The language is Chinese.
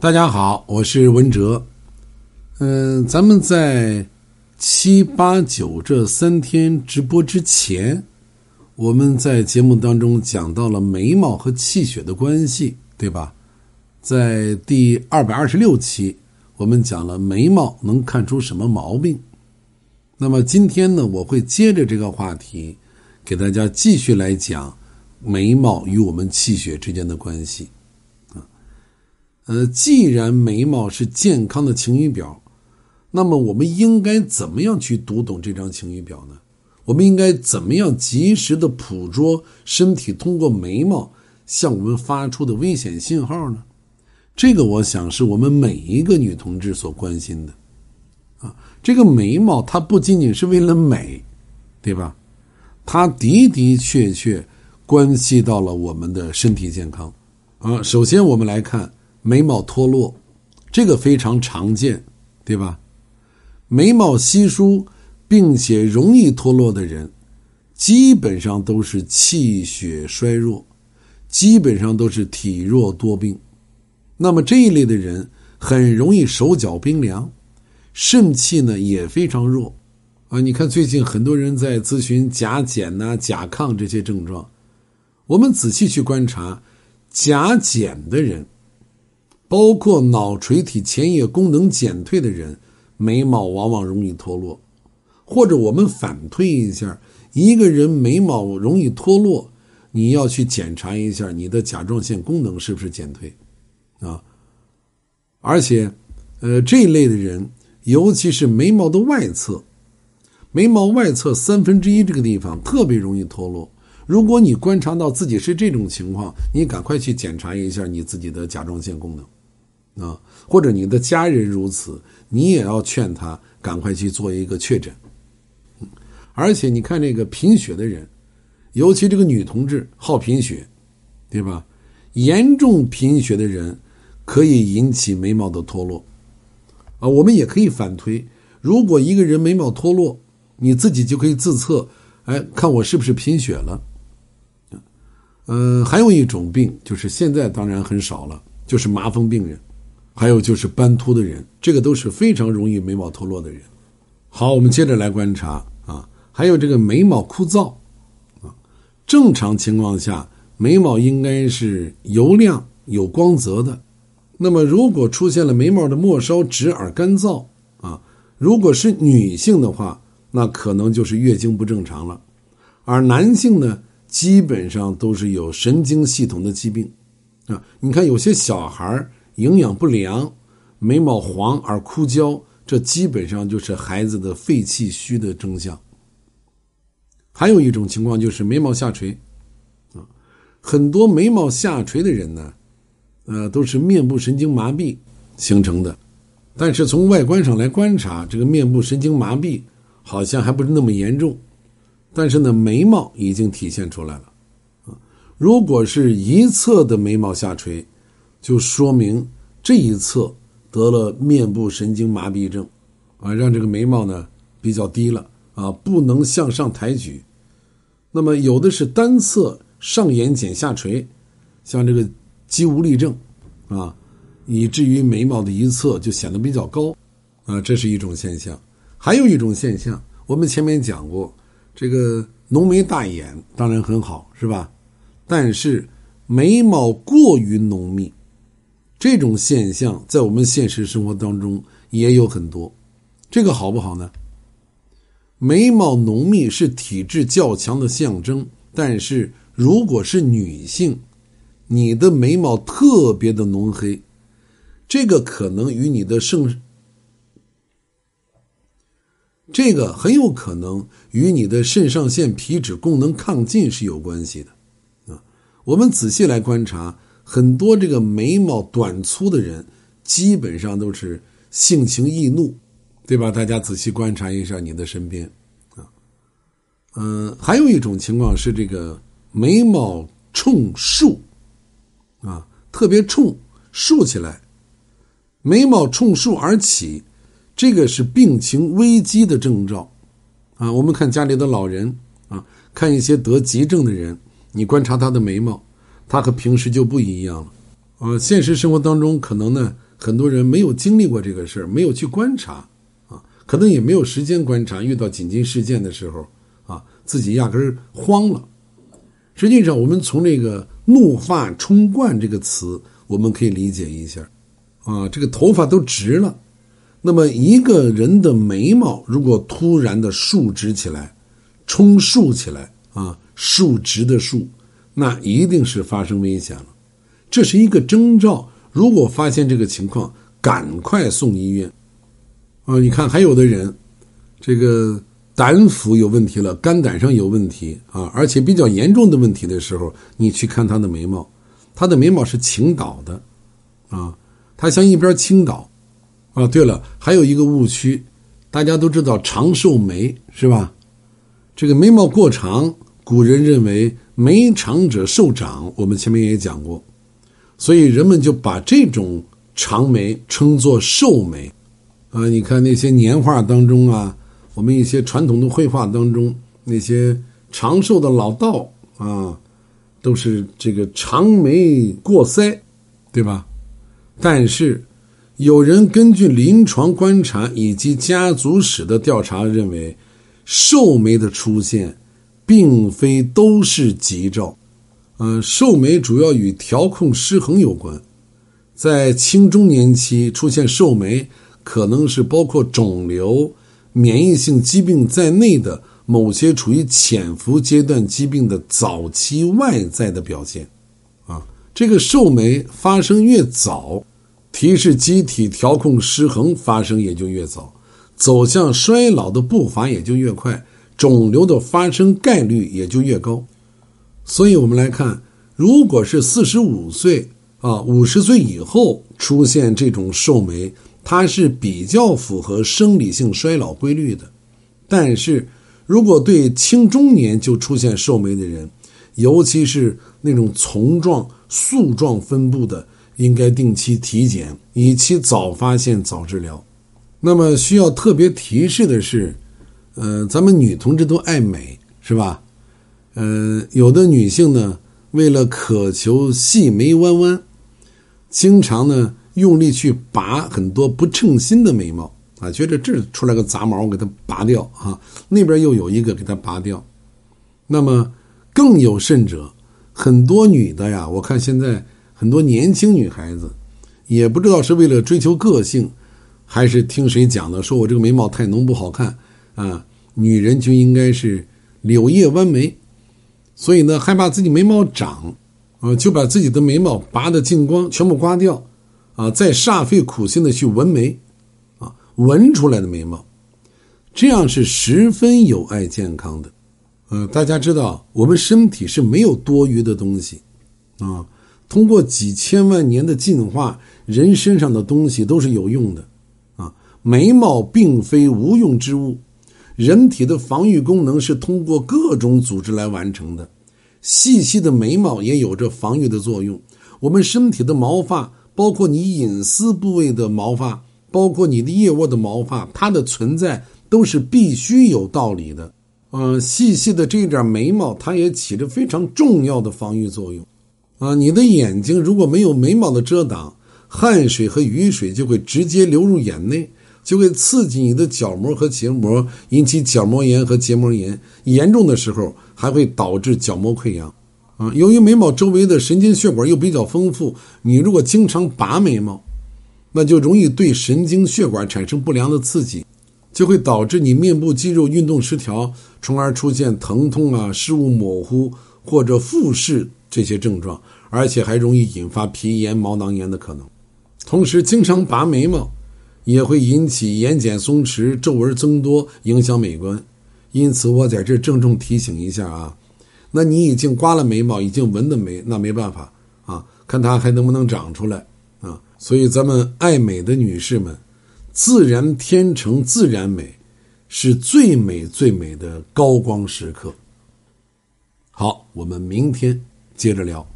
大家好，我是文哲。嗯，咱们在七八九这三天直播之前，我们在节目当中讲到了眉毛和气血的关系，对吧？在第二百二十六期，我们讲了眉毛能看出什么毛病。那么今天呢，我会接着这个话题，给大家继续来讲眉毛与我们气血之间的关系。呃，既然眉毛是健康的晴雨表。那么我们应该怎么样去读懂这张晴雨表呢？我们应该怎么样及时的捕捉身体通过眉毛向我们发出的危险信号呢？这个我想是我们每一个女同志所关心的。啊，这个眉毛它不仅仅是为了美，对吧？它的的确确关系到了我们的身体健康。啊，首先我们来看眉毛脱落，这个非常常见，对吧？眉毛稀疏，并且容易脱落的人，基本上都是气血衰弱，基本上都是体弱多病。那么这一类的人很容易手脚冰凉，肾气呢也非常弱。啊，你看最近很多人在咨询甲减呐、甲亢这些症状，我们仔细去观察，甲减的人，包括脑垂体前叶功能减退的人。眉毛往往容易脱落，或者我们反推一下，一个人眉毛容易脱落，你要去检查一下你的甲状腺功能是不是减退，啊，而且，呃，这一类的人，尤其是眉毛的外侧，眉毛外侧三分之一这个地方特别容易脱落。如果你观察到自己是这种情况，你赶快去检查一下你自己的甲状腺功能，啊，或者你的家人如此。你也要劝他赶快去做一个确诊，而且你看这个贫血的人，尤其这个女同志好贫血，对吧？严重贫血的人可以引起眉毛的脱落，啊，我们也可以反推，如果一个人眉毛脱落，你自己就可以自测，哎，看我是不是贫血了。嗯，还有一种病，就是现在当然很少了，就是麻风病人。还有就是斑秃的人，这个都是非常容易眉毛脱落的人。好，我们接着来观察啊，还有这个眉毛枯燥啊。正常情况下，眉毛应该是油亮有光泽的。那么，如果出现了眉毛的末梢直而干燥啊，如果是女性的话，那可能就是月经不正常了。而男性呢，基本上都是有神经系统的疾病啊。你看，有些小孩儿。营养不良，眉毛黄而枯焦，这基本上就是孩子的肺气虚的征象。还有一种情况就是眉毛下垂，啊，很多眉毛下垂的人呢，呃，都是面部神经麻痹形成的。但是从外观上来观察，这个面部神经麻痹好像还不是那么严重，但是呢，眉毛已经体现出来了，啊，如果是一侧的眉毛下垂。就说明这一侧得了面部神经麻痹症，啊，让这个眉毛呢比较低了啊，不能向上抬举。那么有的是单侧上眼睑下垂，像这个肌无力症，啊，以至于眉毛的一侧就显得比较高，啊，这是一种现象。还有一种现象，我们前面讲过，这个浓眉大眼当然很好，是吧？但是眉毛过于浓密。这种现象在我们现实生活当中也有很多，这个好不好呢？眉毛浓密是体质较强的象征，但是如果是女性，你的眉毛特别的浓黑，这个可能与你的肾，这个很有可能与你的肾上腺皮质功能亢进是有关系的啊。我们仔细来观察。很多这个眉毛短粗的人，基本上都是性情易怒，对吧？大家仔细观察一下你的身边，啊，嗯，还有一种情况是这个眉毛冲竖，啊，特别冲竖起来，眉毛冲竖而起，这个是病情危机的征兆，啊，我们看家里的老人，啊，看一些得急症的人，你观察他的眉毛。他和平时就不一样了，呃，现实生活当中可能呢，很多人没有经历过这个事儿，没有去观察啊，可能也没有时间观察。遇到紧急事件的时候啊，自己压根儿慌了。实际上，我们从这个“怒发冲冠”这个词，我们可以理解一下啊，这个头发都直了。那么，一个人的眉毛如果突然的竖直起来，冲竖起来啊，竖直的竖，那一定是发生危险了。这是一个征兆。如果发现这个情况，赶快送医院。啊，你看，还有的人，这个胆腑有问题了，肝胆上有问题啊，而且比较严重的问题的时候，你去看他的眉毛，他的眉毛是倾倒的，啊，他向一边倾倒。啊，对了，还有一个误区，大家都知道长寿眉是吧？这个眉毛过长，古人认为眉长者寿长，我们前面也讲过，所以人们就把这种长眉称作寿眉。啊，你看那些年画当中啊，我们一些传统的绘画当中，那些长寿的老道啊，都是这个长眉过腮，对吧？但是。有人根据临床观察以及家族史的调查认为，寿眉的出现，并非都是吉兆。嗯，寿眉主要与调控失衡有关。在青中年期出现寿眉，可能是包括肿瘤、免疫性疾病在内的某些处于潜伏阶段疾病的早期外在的表现。啊，这个寿眉发生越早。提示机体调控失衡发生也就越早，走向衰老的步伐也就越快，肿瘤的发生概率也就越高。所以，我们来看，如果是四十五岁啊五十岁以后出现这种寿眉，它是比较符合生理性衰老规律的。但是，如果对青中年就出现寿眉的人，尤其是那种丛状、束状分布的。应该定期体检，以期早发现、早治疗。那么需要特别提示的是，呃，咱们女同志都爱美，是吧？呃，有的女性呢，为了渴求细眉弯弯，经常呢用力去拔很多不称心的眉毛啊，觉得这出来个杂毛，我给它拔掉啊，那边又有一个给它拔掉。那么更有甚者，很多女的呀，我看现在。很多年轻女孩子，也不知道是为了追求个性，还是听谁讲的，说我这个眉毛太浓不好看啊。女人就应该是柳叶弯眉，所以呢，害怕自己眉毛长，啊，就把自己的眉毛拔得净光，全部刮掉，啊，再煞费苦心的去纹眉，啊，纹出来的眉毛，这样是十分有碍健康的。呃，大家知道，我们身体是没有多余的东西，啊。通过几千万年的进化，人身上的东西都是有用的，啊，眉毛并非无用之物。人体的防御功能是通过各种组织来完成的，细细的眉毛也有着防御的作用。我们身体的毛发，包括你隐私部位的毛发，包括你的腋窝的毛发，它的存在都是必须有道理的。嗯，细细的这点眉毛，它也起着非常重要的防御作用。啊，你的眼睛如果没有眉毛的遮挡，汗水和雨水就会直接流入眼内，就会刺激你的角膜和结膜，引起角膜炎和结膜炎。严重的时候还会导致角膜溃疡。啊，由于眉毛周围的神经血管又比较丰富，你如果经常拔眉毛，那就容易对神经血管产生不良的刺激，就会导致你面部肌肉运动失调，从而出现疼痛啊、视物模糊或者复视。这些症状，而且还容易引发皮炎、毛囊炎的可能。同时，经常拔眉毛，也会引起眼睑松弛、皱纹增多，影响美观。因此，我在这郑重提醒一下啊，那你已经刮了眉毛，已经纹的眉，那没办法啊，看它还能不能长出来啊。所以，咱们爱美的女士们，自然天成自然美，是最美最美的高光时刻。好，我们明天。接着聊。